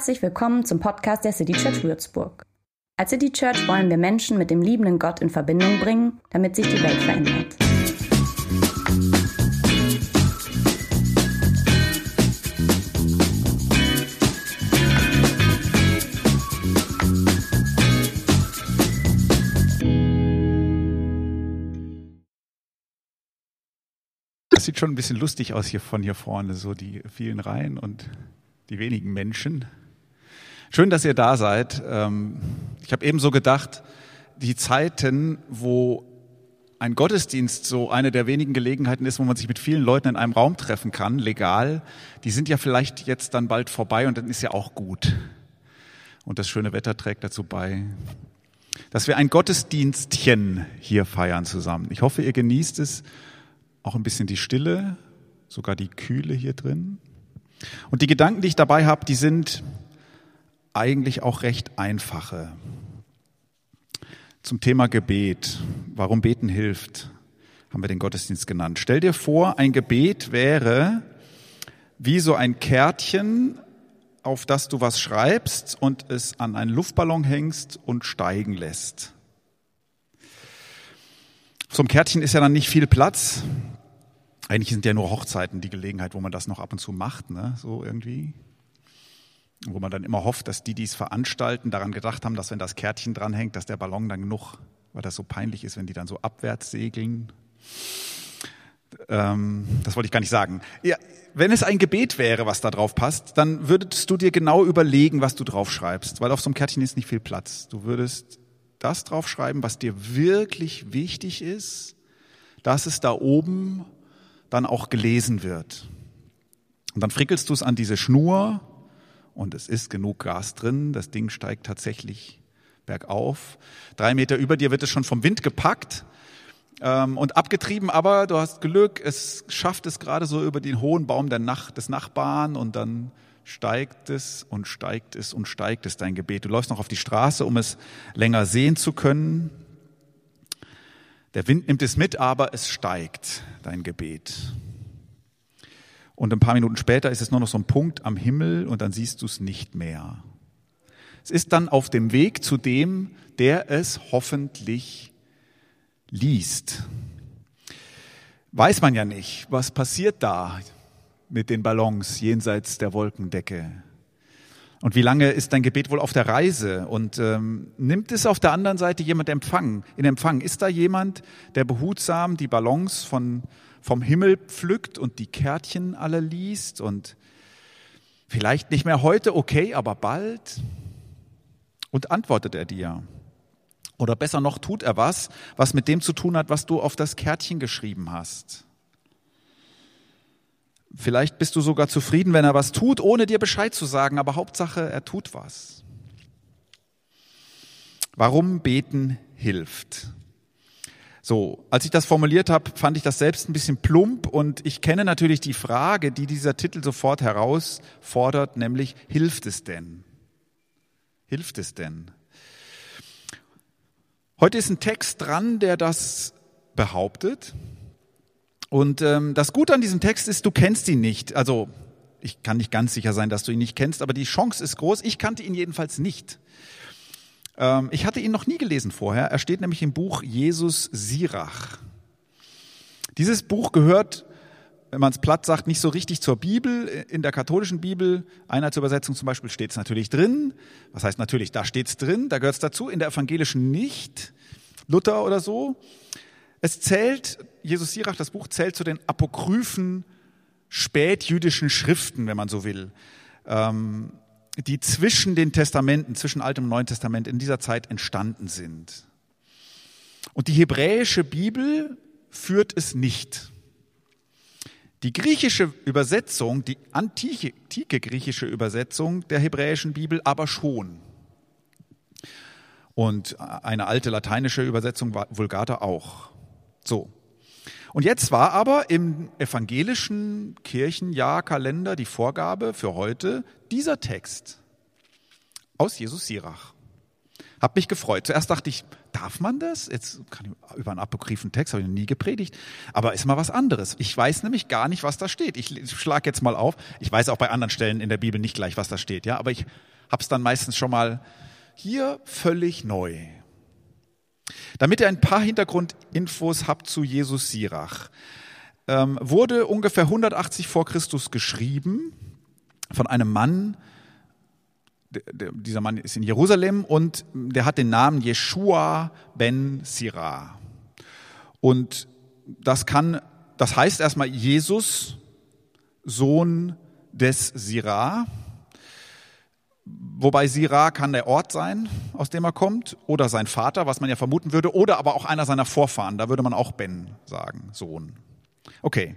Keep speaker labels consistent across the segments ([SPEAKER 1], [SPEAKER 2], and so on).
[SPEAKER 1] Herzlich willkommen zum Podcast der City Church Würzburg. Als City Church wollen wir Menschen mit dem liebenden Gott in Verbindung bringen, damit sich die Welt verändert.
[SPEAKER 2] Das sieht schon ein bisschen lustig aus hier von hier vorne, so die vielen Reihen und die wenigen Menschen. Schön, dass ihr da seid. Ähm, ich habe ebenso gedacht, die Zeiten, wo ein Gottesdienst so eine der wenigen Gelegenheiten ist, wo man sich mit vielen Leuten in einem Raum treffen kann, legal, die sind ja vielleicht jetzt dann bald vorbei und dann ist ja auch gut. Und das schöne Wetter trägt dazu bei, dass wir ein Gottesdienstchen hier feiern zusammen. Ich hoffe, ihr genießt es auch ein bisschen die Stille, sogar die Kühle hier drin. Und die Gedanken, die ich dabei habe, die sind eigentlich auch recht einfache. Zum Thema Gebet, warum Beten hilft, haben wir den Gottesdienst genannt. Stell dir vor, ein Gebet wäre wie so ein Kärtchen, auf das du was schreibst und es an einen Luftballon hängst und steigen lässt. Zum Kärtchen ist ja dann nicht viel Platz. Eigentlich sind ja nur Hochzeiten die Gelegenheit, wo man das noch ab und zu macht, ne? so irgendwie. Wo man dann immer hofft, dass die, die es veranstalten, daran gedacht haben, dass wenn das Kärtchen dranhängt, dass der Ballon dann genug, weil das so peinlich ist, wenn die dann so abwärts segeln. Ähm, das wollte ich gar nicht sagen. Ja, wenn es ein Gebet wäre, was da drauf passt, dann würdest du dir genau überlegen, was du drauf schreibst, weil auf so einem Kärtchen ist nicht viel Platz. Du würdest das draufschreiben, was dir wirklich wichtig ist, dass es da oben dann auch gelesen wird. Und dann frickelst du es an diese Schnur und es ist genug Gas drin. Das Ding steigt tatsächlich bergauf. Drei Meter über dir wird es schon vom Wind gepackt ähm, und abgetrieben, aber du hast Glück, es schafft es gerade so über den hohen Baum der Nach des Nachbarn und dann steigt es und steigt es und steigt es dein Gebet. Du läufst noch auf die Straße, um es länger sehen zu können. Der Wind nimmt es mit, aber es steigt, dein Gebet. Und ein paar Minuten später ist es nur noch so ein Punkt am Himmel und dann siehst du es nicht mehr. Es ist dann auf dem Weg zu dem, der es hoffentlich liest. Weiß man ja nicht, was passiert da mit den Ballons jenseits der Wolkendecke. Und wie lange ist dein Gebet wohl auf der Reise? Und ähm, nimmt es auf der anderen Seite jemand Empfang, in Empfang? Ist da jemand, der behutsam die Ballons von, vom Himmel pflückt und die Kärtchen alle liest? Und vielleicht nicht mehr heute, okay, aber bald? Und antwortet er dir? Oder besser noch, tut er was, was mit dem zu tun hat, was du auf das Kärtchen geschrieben hast? Vielleicht bist du sogar zufrieden, wenn er was tut, ohne dir Bescheid zu sagen, aber Hauptsache, er tut was. Warum beten hilft. So, als ich das formuliert habe, fand ich das selbst ein bisschen plump und ich kenne natürlich die Frage, die dieser Titel sofort herausfordert, nämlich hilft es denn? Hilft es denn? Heute ist ein Text dran, der das behauptet. Und ähm, das Gute an diesem Text ist, du kennst ihn nicht. Also ich kann nicht ganz sicher sein, dass du ihn nicht kennst, aber die Chance ist groß. Ich kannte ihn jedenfalls nicht. Ähm, ich hatte ihn noch nie gelesen vorher. Er steht nämlich im Buch Jesus Sirach. Dieses Buch gehört, wenn man es platt sagt, nicht so richtig zur Bibel. In der katholischen Bibel, Einheitsübersetzung zum Beispiel, steht es natürlich drin. Was heißt natürlich, da steht es drin, da gehört es dazu. In der evangelischen nicht. Luther oder so. Es zählt, Jesus Sirach, das Buch zählt zu den apokryphen spätjüdischen Schriften, wenn man so will, ähm, die zwischen den Testamenten, zwischen Altem und Neuen Testament in dieser Zeit entstanden sind. Und die hebräische Bibel führt es nicht. Die griechische Übersetzung, die antike, antike griechische Übersetzung der hebräischen Bibel aber schon. Und eine alte lateinische Übersetzung Vulgata auch. So. Und jetzt war aber im evangelischen Kirchenjahrkalender die Vorgabe für heute dieser Text aus Jesus Sirach. Hab mich gefreut. Zuerst dachte ich, darf man das? Jetzt kann ich über einen apokryphen Text habe ich noch nie gepredigt, aber ist mal was anderes. Ich weiß nämlich gar nicht, was da steht. Ich schlage jetzt mal auf. Ich weiß auch bei anderen Stellen in der Bibel nicht gleich, was da steht, ja, aber ich hab's dann meistens schon mal hier völlig neu. Damit ihr ein paar Hintergrundinfos habt zu Jesus Sirach, ähm, wurde ungefähr 180 vor Christus geschrieben von einem Mann, dieser Mann ist in Jerusalem und der hat den Namen Jeshua ben Sirah. Und das kann, das heißt erstmal Jesus, Sohn des Sirah. Wobei Sirah kann der Ort sein, aus dem er kommt, oder sein Vater, was man ja vermuten würde, oder aber auch einer seiner Vorfahren. Da würde man auch Ben sagen, Sohn. Okay.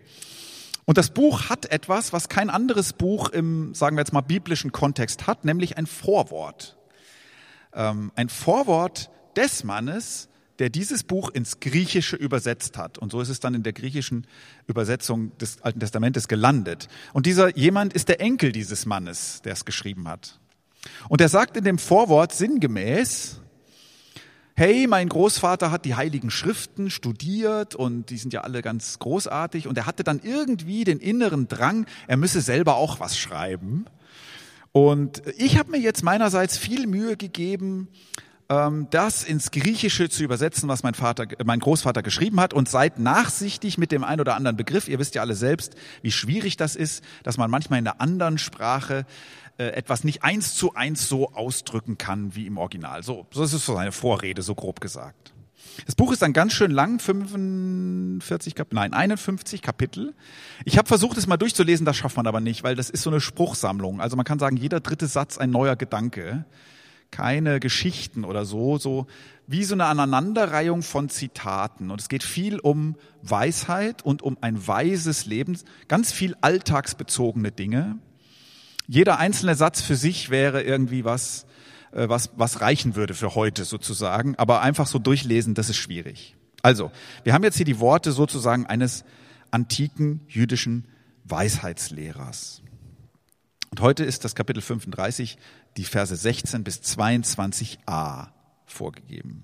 [SPEAKER 2] Und das Buch hat etwas, was kein anderes Buch im, sagen wir jetzt mal, biblischen Kontext hat, nämlich ein Vorwort. Ähm, ein Vorwort des Mannes, der dieses Buch ins Griechische übersetzt hat. Und so ist es dann in der griechischen Übersetzung des Alten Testamentes gelandet. Und dieser jemand ist der Enkel dieses Mannes, der es geschrieben hat. Und er sagt in dem Vorwort sinngemäß, hey, mein Großvater hat die heiligen Schriften studiert und die sind ja alle ganz großartig und er hatte dann irgendwie den inneren Drang, er müsse selber auch was schreiben. Und ich habe mir jetzt meinerseits viel Mühe gegeben, das ins Griechische zu übersetzen, was mein Vater, mein Großvater geschrieben hat und seid nachsichtig mit dem einen oder anderen Begriff. Ihr wisst ja alle selbst, wie schwierig das ist, dass man manchmal in einer anderen Sprache äh, etwas nicht eins zu eins so ausdrücken kann wie im Original. So, so ist es so seine Vorrede, so grob gesagt. Das Buch ist dann ganz schön lang, 45 Kapitel, nein, 51 Kapitel. Ich habe versucht, es mal durchzulesen, das schafft man aber nicht, weil das ist so eine Spruchsammlung. Also man kann sagen, jeder dritte Satz ein neuer Gedanke, keine Geschichten oder so, so wie so eine Aneinanderreihung von Zitaten. Und es geht viel um Weisheit und um ein weises Leben, ganz viel alltagsbezogene Dinge. Jeder einzelne Satz für sich wäre irgendwie was, äh, was, was reichen würde für heute sozusagen. Aber einfach so durchlesen, das ist schwierig. Also, wir haben jetzt hier die Worte sozusagen eines antiken jüdischen Weisheitslehrers. Und heute ist das Kapitel 35, die Verse 16 bis 22a vorgegeben.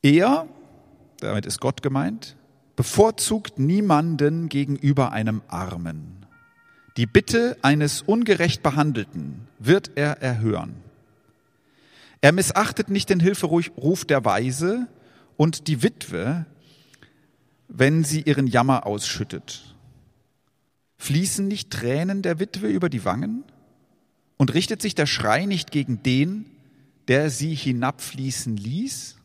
[SPEAKER 2] Er, damit ist Gott gemeint, bevorzugt niemanden gegenüber einem Armen die Bitte eines ungerecht Behandelten wird er erhören. Er missachtet nicht den Hilferuf der Weise und die Witwe, wenn sie ihren Jammer ausschüttet. Fließen nicht Tränen der Witwe über die Wangen? Und richtet sich der Schrei nicht gegen den, der sie hinabfließen ließ?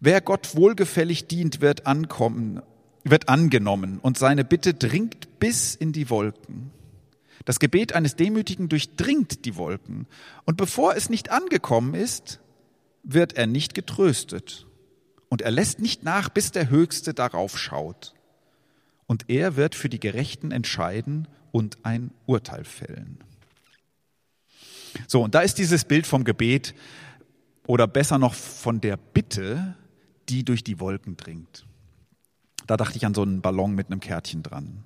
[SPEAKER 2] Wer Gott wohlgefällig dient, wird ankommen wird angenommen und seine Bitte dringt bis in die Wolken. Das Gebet eines Demütigen durchdringt die Wolken. Und bevor es nicht angekommen ist, wird er nicht getröstet. Und er lässt nicht nach, bis der Höchste darauf schaut. Und er wird für die Gerechten entscheiden und ein Urteil fällen. So, und da ist dieses Bild vom Gebet oder besser noch von der Bitte, die durch die Wolken dringt. Da dachte ich an so einen Ballon mit einem Kärtchen dran.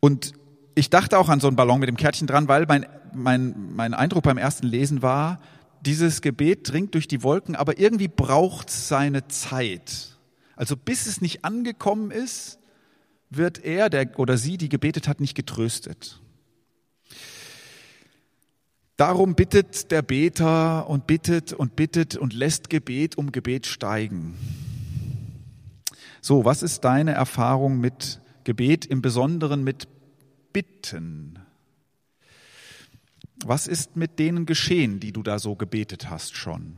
[SPEAKER 2] Und ich dachte auch an so einen Ballon mit dem Kärtchen dran, weil mein, mein, mein Eindruck beim ersten Lesen war, dieses Gebet dringt durch die Wolken, aber irgendwie braucht es seine Zeit. Also bis es nicht angekommen ist, wird er der oder sie, die gebetet hat, nicht getröstet. Darum bittet der Beter und bittet und bittet und lässt Gebet um Gebet steigen. So, was ist deine Erfahrung mit Gebet, im Besonderen mit Bitten? Was ist mit denen geschehen, die du da so gebetet hast schon?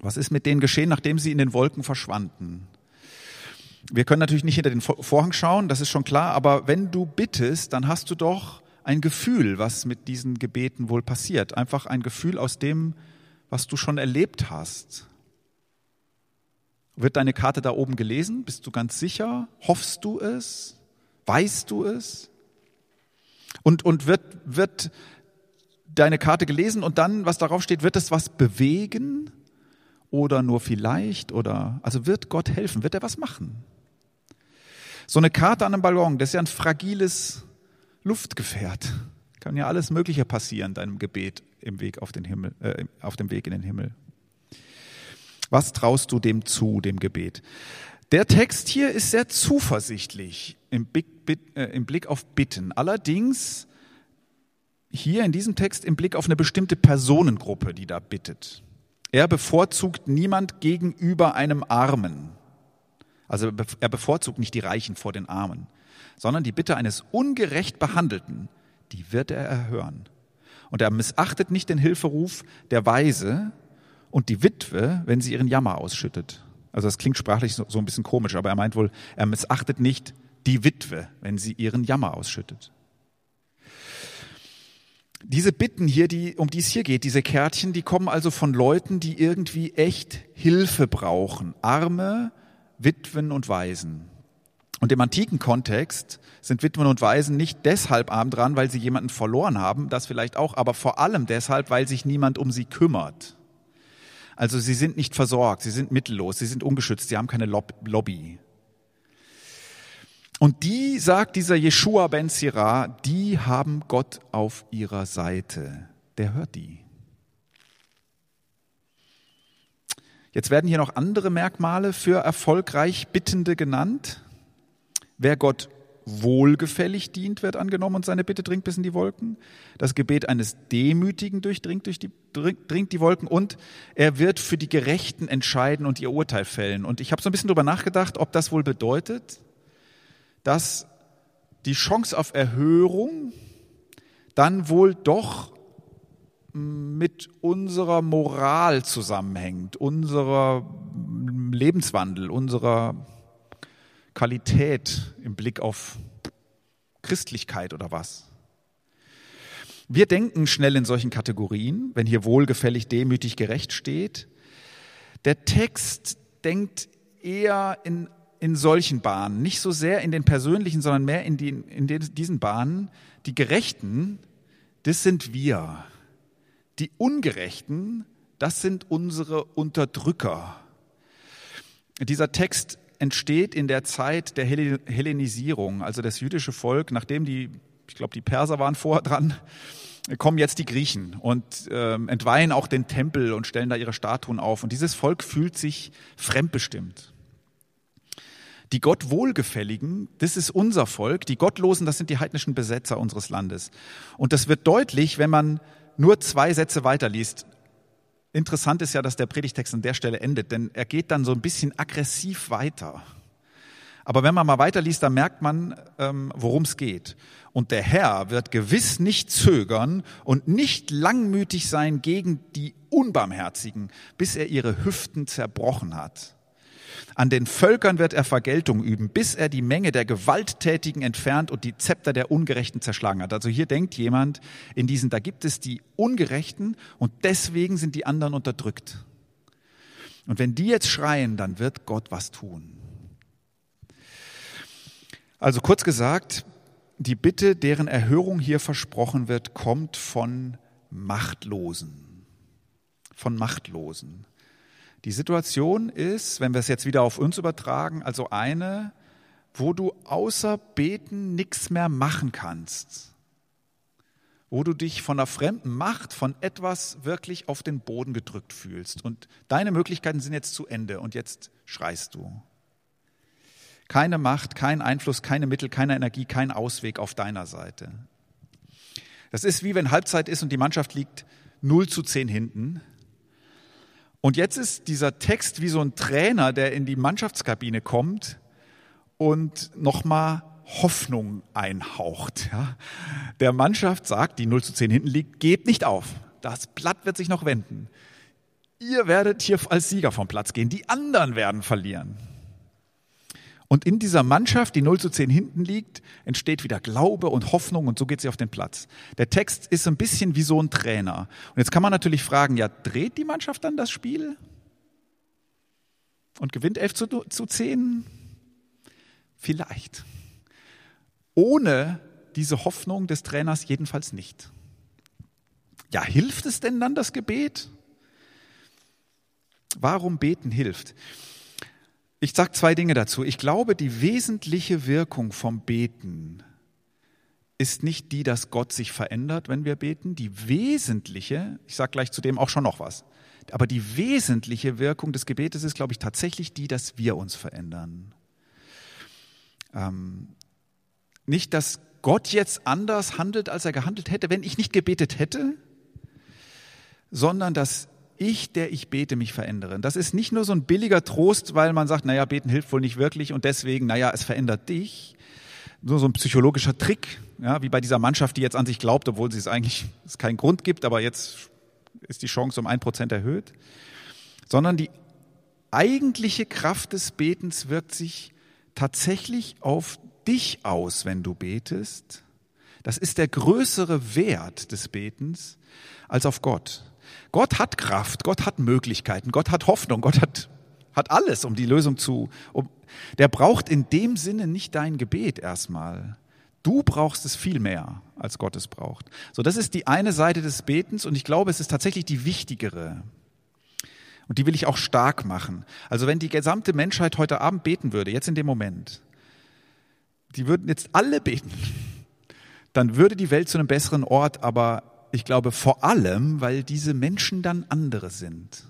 [SPEAKER 2] Was ist mit denen geschehen, nachdem sie in den Wolken verschwanden? Wir können natürlich nicht hinter den Vorhang schauen, das ist schon klar, aber wenn du bittest, dann hast du doch ein Gefühl, was mit diesen Gebeten wohl passiert. Einfach ein Gefühl aus dem, was du schon erlebt hast. Wird deine Karte da oben gelesen? Bist du ganz sicher? Hoffst du es? Weißt du es? Und, und wird, wird deine Karte gelesen und dann, was darauf steht, wird es was bewegen? Oder nur vielleicht? Oder, also wird Gott helfen? Wird er was machen? So eine Karte an einem Ballon, das ist ja ein fragiles Luftgefährt. Kann ja alles Mögliche passieren, deinem Gebet. im Weg auf den Himmel, äh, auf dem Weg in den Himmel. Was traust du dem zu, dem Gebet? Der Text hier ist sehr zuversichtlich äh, im Blick auf Bitten. Allerdings hier in diesem Text im Blick auf eine bestimmte Personengruppe, die da bittet. Er bevorzugt niemand gegenüber einem Armen. Also er bevorzugt nicht die Reichen vor den Armen, sondern die Bitte eines ungerecht Behandelten, die wird er erhören. Und er missachtet nicht den Hilferuf der Weise und die Witwe, wenn sie ihren Jammer ausschüttet. Also das klingt sprachlich so, so ein bisschen komisch, aber er meint wohl, er missachtet nicht die Witwe, wenn sie ihren Jammer ausschüttet. Diese Bitten hier, die, um die es hier geht, diese Kärtchen, die kommen also von Leuten, die irgendwie echt Hilfe brauchen. Arme, Witwen und Waisen. Und im antiken Kontext sind Witwen und Waisen nicht deshalb arm dran, weil sie jemanden verloren haben, das vielleicht auch, aber vor allem deshalb, weil sich niemand um sie kümmert. Also sie sind nicht versorgt, sie sind mittellos, sie sind ungeschützt, sie haben keine Lobby. Und die, sagt dieser Jeshua ben Sirah, die haben Gott auf ihrer Seite. Der hört die. Jetzt werden hier noch andere Merkmale für erfolgreich Bittende genannt. Wer Gott wohlgefällig dient, wird angenommen und seine Bitte dringt bis in die Wolken. Das Gebet eines Demütigen durchdringt durch die, dringt die Wolken und er wird für die Gerechten entscheiden und ihr Urteil fällen. Und ich habe so ein bisschen darüber nachgedacht, ob das wohl bedeutet, dass die Chance auf Erhörung dann wohl doch mit unserer Moral zusammenhängt, unserer Lebenswandel, unserer Qualität im Blick auf Christlichkeit oder was. Wir denken schnell in solchen Kategorien, wenn hier wohlgefällig, demütig, gerecht steht. Der Text denkt eher in in solchen Bahnen, nicht so sehr in den persönlichen, sondern mehr in, die, in diesen Bahnen. Die Gerechten, das sind wir. Die Ungerechten, das sind unsere Unterdrücker. Dieser Text entsteht in der Zeit der Hellenisierung, also das jüdische Volk, nachdem die, ich glaube, die Perser waren vorher dran, kommen jetzt die Griechen und äh, entweihen auch den Tempel und stellen da ihre Statuen auf. Und dieses Volk fühlt sich fremdbestimmt. Die Gott wohlgefälligen, das ist unser Volk. Die Gottlosen, das sind die heidnischen Besetzer unseres Landes. Und das wird deutlich, wenn man nur zwei Sätze weiterliest. Interessant ist ja, dass der Predigtext an der Stelle endet, denn er geht dann so ein bisschen aggressiv weiter. Aber wenn man mal weiterliest, dann merkt man, ähm, worum es geht. Und der Herr wird gewiss nicht zögern und nicht langmütig sein gegen die Unbarmherzigen, bis er ihre Hüften zerbrochen hat. An den Völkern wird er Vergeltung üben, bis er die Menge der Gewalttätigen entfernt und die Zepter der Ungerechten zerschlagen hat. Also hier denkt jemand in diesen, da gibt es die Ungerechten und deswegen sind die anderen unterdrückt. Und wenn die jetzt schreien, dann wird Gott was tun. Also kurz gesagt, die Bitte, deren Erhörung hier versprochen wird, kommt von Machtlosen. Von Machtlosen. Die Situation ist, wenn wir es jetzt wieder auf uns übertragen, also eine, wo du außer Beten nichts mehr machen kannst. Wo du dich von einer fremden Macht, von etwas wirklich auf den Boden gedrückt fühlst. Und deine Möglichkeiten sind jetzt zu Ende und jetzt schreist du. Keine Macht, kein Einfluss, keine Mittel, keine Energie, kein Ausweg auf deiner Seite. Das ist wie wenn Halbzeit ist und die Mannschaft liegt 0 zu 10 hinten und jetzt ist dieser Text wie so ein Trainer, der in die Mannschaftskabine kommt und nochmal Hoffnung einhaucht. Ja. Der Mannschaft sagt, die 0 zu 10 hinten liegt, geht nicht auf. Das Blatt wird sich noch wenden. Ihr werdet hier als Sieger vom Platz gehen. Die anderen werden verlieren. Und in dieser Mannschaft, die 0 zu 10 hinten liegt, entsteht wieder Glaube und Hoffnung und so geht sie auf den Platz. Der Text ist ein bisschen wie so ein Trainer. Und jetzt kann man natürlich fragen, ja, dreht die Mannschaft dann das Spiel? Und gewinnt 11 zu, zu 10? Vielleicht. Ohne diese Hoffnung des Trainers jedenfalls nicht. Ja, hilft es denn dann das Gebet? Warum beten hilft? Ich sage zwei Dinge dazu. Ich glaube, die wesentliche Wirkung vom Beten ist nicht die, dass Gott sich verändert, wenn wir beten. Die wesentliche, ich sage gleich zu dem auch schon noch was, aber die wesentliche Wirkung des Gebetes ist, glaube ich, tatsächlich die, dass wir uns verändern. Ähm, nicht, dass Gott jetzt anders handelt, als er gehandelt hätte, wenn ich nicht gebetet hätte, sondern dass ich, der ich bete, mich verändere. Das ist nicht nur so ein billiger Trost, weil man sagt, naja, beten hilft wohl nicht wirklich und deswegen, naja, es verändert dich. Nur so ein psychologischer Trick, ja, wie bei dieser Mannschaft, die jetzt an sich glaubt, obwohl sie es eigentlich es keinen Grund gibt, aber jetzt ist die Chance um ein Prozent erhöht. Sondern die eigentliche Kraft des Betens wirkt sich tatsächlich auf dich aus, wenn du betest. Das ist der größere Wert des Betens als auf Gott. Gott hat Kraft, Gott hat Möglichkeiten, Gott hat Hoffnung, Gott hat, hat alles, um die Lösung zu. Um, der braucht in dem Sinne nicht dein Gebet erstmal. Du brauchst es viel mehr, als Gott es braucht. So, das ist die eine Seite des Betens und ich glaube, es ist tatsächlich die wichtigere. Und die will ich auch stark machen. Also wenn die gesamte Menschheit heute Abend beten würde, jetzt in dem Moment, die würden jetzt alle beten, dann würde die Welt zu einem besseren Ort, aber ich glaube vor allem, weil diese Menschen dann andere sind.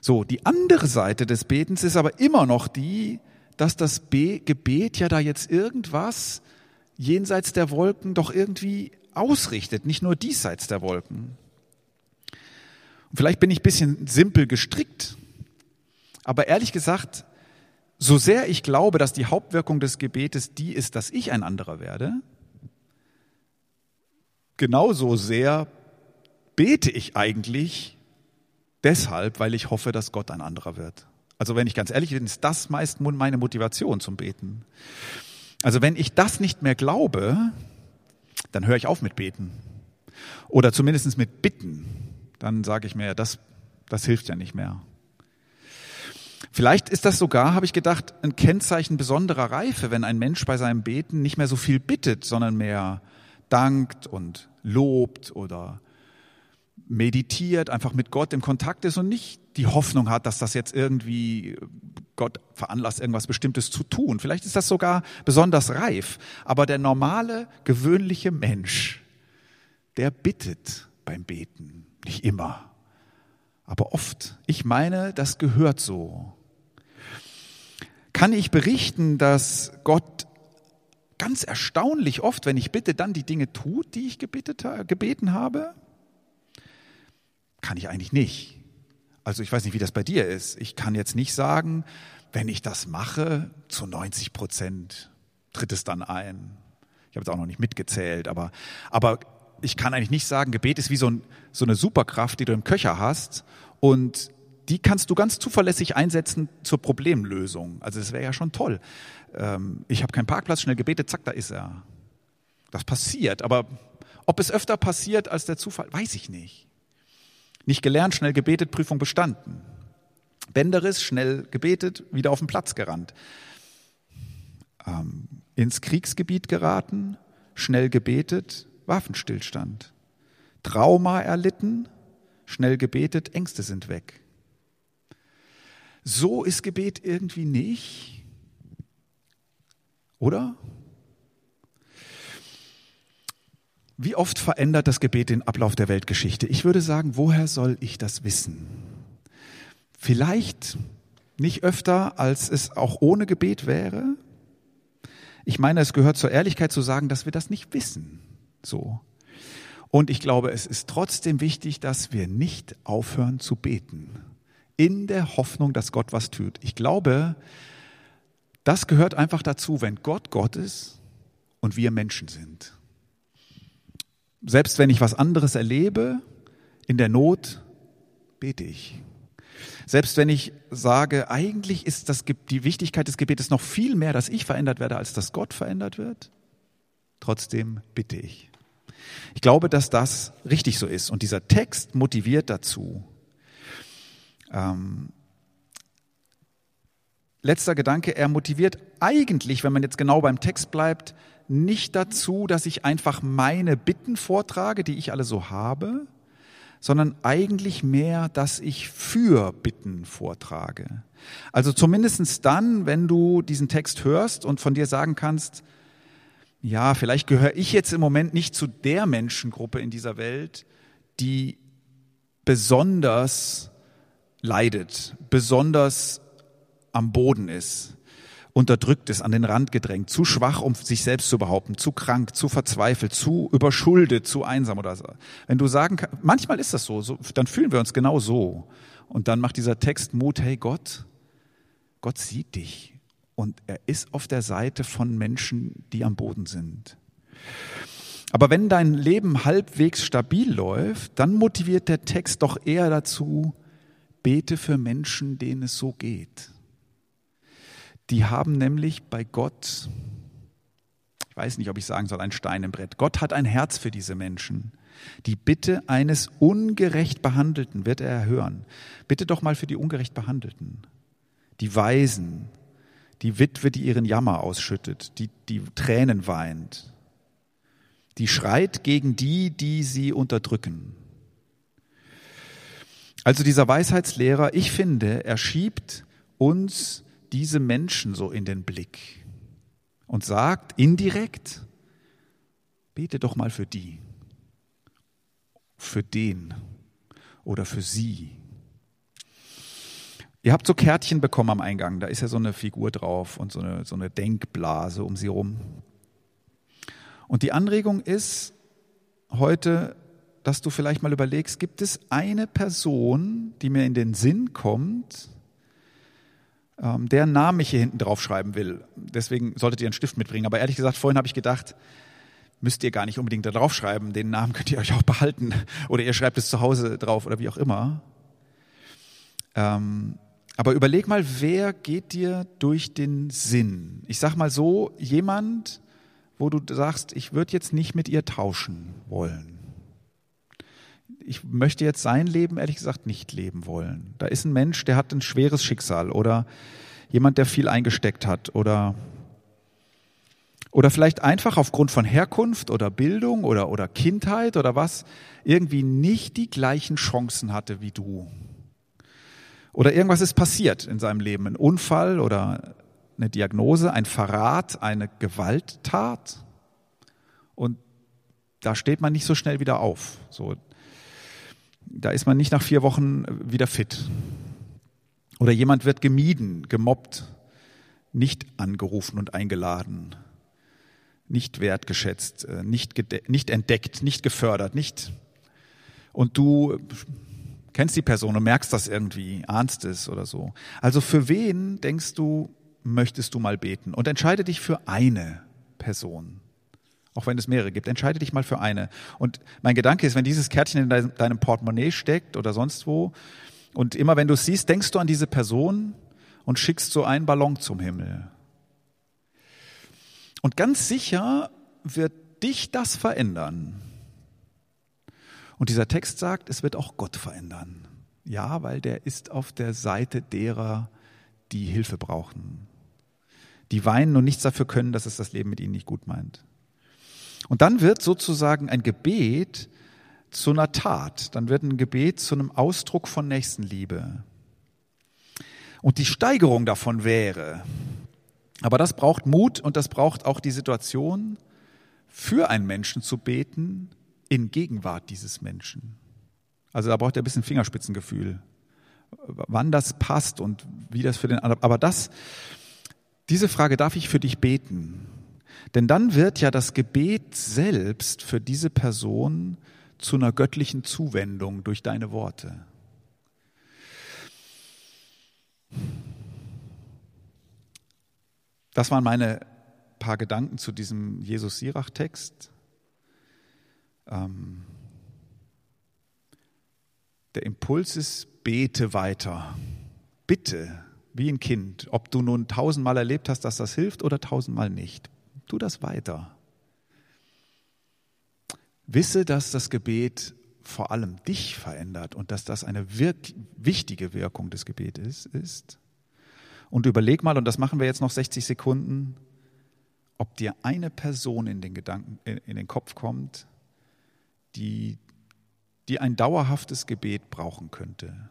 [SPEAKER 2] So, die andere Seite des Betens ist aber immer noch die, dass das Be Gebet ja da jetzt irgendwas jenseits der Wolken doch irgendwie ausrichtet, nicht nur diesseits der Wolken. Und vielleicht bin ich ein bisschen simpel gestrickt, aber ehrlich gesagt, so sehr ich glaube, dass die Hauptwirkung des Gebetes die ist, dass ich ein anderer werde, genauso sehr bete ich eigentlich deshalb, weil ich hoffe, dass Gott ein anderer wird. Also wenn ich ganz ehrlich bin, ist das meist meine Motivation zum Beten. Also wenn ich das nicht mehr glaube, dann höre ich auf mit Beten. Oder zumindest mit Bitten. Dann sage ich mir, das, das hilft ja nicht mehr. Vielleicht ist das sogar, habe ich gedacht, ein Kennzeichen besonderer Reife, wenn ein Mensch bei seinem Beten nicht mehr so viel bittet, sondern mehr dankt und lobt oder meditiert, einfach mit Gott im Kontakt ist und nicht die Hoffnung hat, dass das jetzt irgendwie Gott veranlasst, irgendwas Bestimmtes zu tun. Vielleicht ist das sogar besonders reif. Aber der normale, gewöhnliche Mensch, der bittet beim Beten. Nicht immer, aber oft. Ich meine, das gehört so. Kann ich berichten, dass Gott ganz erstaunlich oft, wenn ich bitte, dann die Dinge tut, die ich gebeten habe? Kann ich eigentlich nicht. Also ich weiß nicht, wie das bei dir ist. Ich kann jetzt nicht sagen, wenn ich das mache, zu 90 Prozent tritt es dann ein. Ich habe es auch noch nicht mitgezählt, aber, aber ich kann eigentlich nicht sagen, Gebet ist wie so, ein, so eine Superkraft, die du im Köcher hast und die kannst du ganz zuverlässig einsetzen zur Problemlösung. Also das wäre ja schon toll. Ähm, ich habe keinen Parkplatz, schnell gebetet, zack, da ist er. Das passiert, aber ob es öfter passiert als der Zufall, weiß ich nicht. Nicht gelernt, schnell gebetet, Prüfung bestanden. Bänderis, schnell gebetet, wieder auf den Platz gerannt. Ähm, ins Kriegsgebiet geraten, schnell gebetet, Waffenstillstand. Trauma erlitten, schnell gebetet, Ängste sind weg. So ist Gebet irgendwie nicht, oder? Wie oft verändert das Gebet den Ablauf der Weltgeschichte? Ich würde sagen, woher soll ich das wissen? Vielleicht nicht öfter, als es auch ohne Gebet wäre. Ich meine, es gehört zur Ehrlichkeit zu sagen, dass wir das nicht wissen. So. Und ich glaube, es ist trotzdem wichtig, dass wir nicht aufhören zu beten. In der Hoffnung, dass Gott was tut. Ich glaube, das gehört einfach dazu, wenn Gott Gott ist und wir Menschen sind. Selbst wenn ich was anderes erlebe, in der Not, bete ich. Selbst wenn ich sage, eigentlich ist das, die Wichtigkeit des Gebetes noch viel mehr, dass ich verändert werde, als dass Gott verändert wird, trotzdem bitte ich. Ich glaube, dass das richtig so ist. Und dieser Text motiviert dazu. Ähm, letzter Gedanke, er motiviert eigentlich, wenn man jetzt genau beim Text bleibt, nicht dazu, dass ich einfach meine Bitten vortrage, die ich alle so habe, sondern eigentlich mehr, dass ich für Bitten vortrage. Also zumindestens dann, wenn du diesen Text hörst und von dir sagen kannst, ja, vielleicht gehöre ich jetzt im Moment nicht zu der Menschengruppe in dieser Welt, die besonders leidet, besonders am Boden ist, unterdrückt ist, an den Rand gedrängt, zu schwach, um sich selbst zu behaupten, zu krank, zu verzweifelt, zu überschuldet, zu einsam oder so. Wenn du sagen kannst, manchmal ist das so, so, dann fühlen wir uns genau so. Und dann macht dieser Text Mut, hey Gott, Gott sieht dich und er ist auf der Seite von Menschen, die am Boden sind. Aber wenn dein Leben halbwegs stabil läuft, dann motiviert der Text doch eher dazu, bete für Menschen, denen es so geht. Die haben nämlich bei Gott, ich weiß nicht, ob ich sagen soll, ein Stein im Brett. Gott hat ein Herz für diese Menschen. Die Bitte eines ungerecht Behandelten wird er erhören. Bitte doch mal für die ungerecht Behandelten. Die Weisen, die Witwe, die ihren Jammer ausschüttet, die, die Tränen weint, die schreit gegen die, die sie unterdrücken. Also dieser Weisheitslehrer, ich finde, er schiebt uns diese Menschen so in den Blick und sagt indirekt, bete doch mal für die, für den oder für sie. Ihr habt so Kärtchen bekommen am Eingang, da ist ja so eine Figur drauf und so eine, so eine Denkblase um sie rum. Und die Anregung ist heute, dass du vielleicht mal überlegst, gibt es eine Person, die mir in den Sinn kommt, ähm, deren Namen ich hier hinten drauf schreiben will. Deswegen solltet ihr einen Stift mitbringen. Aber ehrlich gesagt, vorhin habe ich gedacht, müsst ihr gar nicht unbedingt da drauf schreiben. Den Namen könnt ihr euch auch behalten. Oder ihr schreibt es zu Hause drauf oder wie auch immer. Ähm, aber überleg mal, wer geht dir durch den Sinn? Ich sag mal so, jemand, wo du sagst, ich würde jetzt nicht mit ihr tauschen wollen. Ich möchte jetzt sein Leben ehrlich gesagt nicht leben wollen. Da ist ein Mensch, der hat ein schweres Schicksal oder jemand, der viel eingesteckt hat oder oder vielleicht einfach aufgrund von Herkunft oder Bildung oder, oder Kindheit oder was irgendwie nicht die gleichen Chancen hatte wie du. Oder irgendwas ist passiert in seinem Leben, ein Unfall oder eine Diagnose, ein Verrat, eine Gewalttat. Und da steht man nicht so schnell wieder auf. So, da ist man nicht nach vier Wochen wieder fit. Oder jemand wird gemieden, gemobbt, nicht angerufen und eingeladen, nicht wertgeschätzt, äh, nicht, nicht entdeckt, nicht gefördert, nicht. Und du kennst die Person und merkst das irgendwie, ahnst es oder so. Also für wen denkst du, möchtest du mal beten? Und entscheide dich für eine Person. Auch wenn es mehrere gibt, entscheide dich mal für eine. Und mein Gedanke ist, wenn dieses Kärtchen in deinem Portemonnaie steckt oder sonst wo, und immer wenn du es siehst, denkst du an diese Person und schickst so einen Ballon zum Himmel. Und ganz sicher wird dich das verändern. Und dieser Text sagt, es wird auch Gott verändern. Ja, weil der ist auf der Seite derer, die Hilfe brauchen. Die weinen und nichts dafür können, dass es das Leben mit ihnen nicht gut meint. Und dann wird sozusagen ein Gebet zu einer Tat. Dann wird ein Gebet zu einem Ausdruck von Nächstenliebe. Und die Steigerung davon wäre, aber das braucht Mut und das braucht auch die Situation, für einen Menschen zu beten, in Gegenwart dieses Menschen. Also da braucht er ein bisschen Fingerspitzengefühl, wann das passt und wie das für den anderen. Aber das, diese Frage darf ich für dich beten. Denn dann wird ja das Gebet selbst für diese Person zu einer göttlichen Zuwendung durch deine Worte. Das waren meine paar Gedanken zu diesem Jesus-Sirach-Text. Ähm, der Impuls ist, bete weiter. Bitte, wie ein Kind. Ob du nun tausendmal erlebt hast, dass das hilft oder tausendmal nicht. Tu das weiter. Wisse, dass das Gebet vor allem dich verändert und dass das eine wirklich wichtige Wirkung des Gebetes ist. Und überleg mal, und das machen wir jetzt noch 60 Sekunden, ob dir eine Person in den Gedanken, in den Kopf kommt, die, die ein dauerhaftes Gebet brauchen könnte.